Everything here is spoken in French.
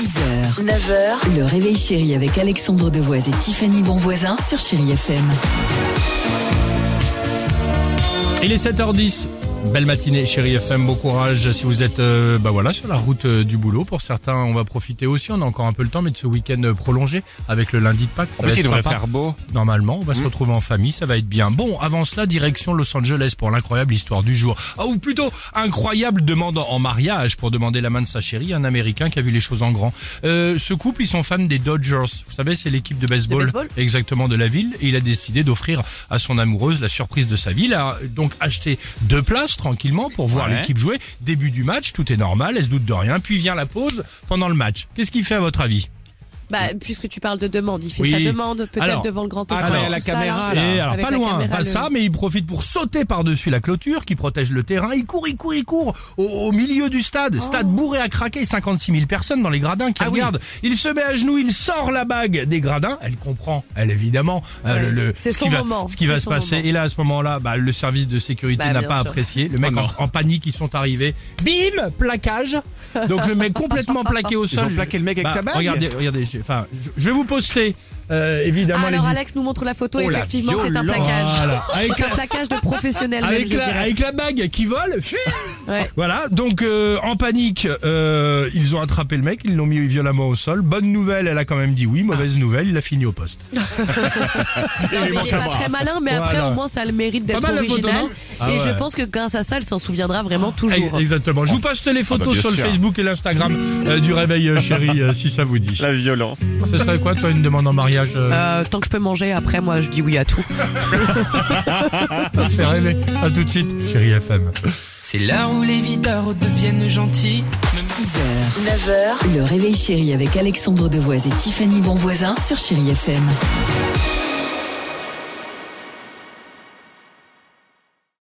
6h, 9h, le réveil chéri avec Alexandre Devoise et Tiffany Bonvoisin sur Chéri FM. Il est 7h10. Belle matinée, chérie FM, bon courage si vous êtes euh, bah voilà sur la route euh, du boulot. Pour certains, on va profiter aussi, on a encore un peu le temps, mais de ce week-end euh, prolongé avec le lundi de Pâques. ça En va plus, il devrait sympa. faire beau. Normalement, on va se retrouver en famille, ça va être bien. Bon, avant cela, direction Los Angeles pour l'incroyable histoire du jour. Ah, ou plutôt, incroyable demande en mariage pour demander la main de sa chérie, un Américain qui a vu les choses en grand. Euh, ce couple, ils sont fans des Dodgers. Vous savez, c'est l'équipe de baseball, baseball exactement de la ville. Et il a décidé d'offrir à son amoureuse la surprise de sa vie. Il a donc acheté deux places tranquillement pour voir Ouais. l'équipe jouer. Début du match, tout est normal, elle se doute de rien. Puis vient la pause pendant le match. Qu'est-ce qu'il fait à votre avis? Bah, puisque tu parles de demande, il fait Oui. sa demande peut-être devant le grand ah, écran. quand il y a tout la caméra, là. Et alors pas loin, caméra, pas le- ça, mais il profite pour sauter par-dessus la clôture qui protège le terrain. Il court, il court, il court au, au milieu du stade. Stade bourré à craquer, 56 000 personnes dans les gradins qui Ah oui. regardent. Il se met à genoux, il sort la bague des gradins. Elle comprend, elle évidemment, euh, Ouais. le, ce son qui va, moment, ce qui c'est va se passer. moment. Et là, à ce moment-là, bah, le service de sécurité Bah, n'a pas sûr. apprécié. Le mec Oh en, en panique, ils sont arrivés. Bim, plaquage. Donc le mec complètement plaqué au Ils sol. ont plaqué le mec avec Bah, sa bague Regardez, regardez. Enfin, je, je vais vous poster euh, évidemment Ah, alors Alex nous montre la photo, Oh, effectivement c'est un plaquage. Voilà. C'est un la- plaquage de professionnel avec la, avec la bague qui vole. Ouais. Voilà, donc euh, en panique, euh, ils ont attrapé le mec, ils l'ont mis violemment au sol. Bonne nouvelle, elle a quand même dit oui. Mauvaise nouvelle, il a fini au poste. Non, mais il est pas très malin, mais après Voilà. au moins ça a le mérite d'être Pas mal la photo, original. non Ah et je pense que grâce à ça, elle s'en souviendra vraiment toujours. Exactement. Je vous poste les photos bah, bien sur le sûr. Facebook et l'Instagram euh, du réveil euh, chéri euh, si ça vous dit. La violence. Ce serait quoi toi une demande en mariage euh, Euh, tant que je peux manger, après moi je dis oui à tout. Ça me fait rêver. À tout de suite, chéri FM. C'est l'heure où les videurs deviennent gentils. 6h, 9h, le réveil chéri avec Alexandre Devoise et Tiffany Bonvoisin sur Chéri FM.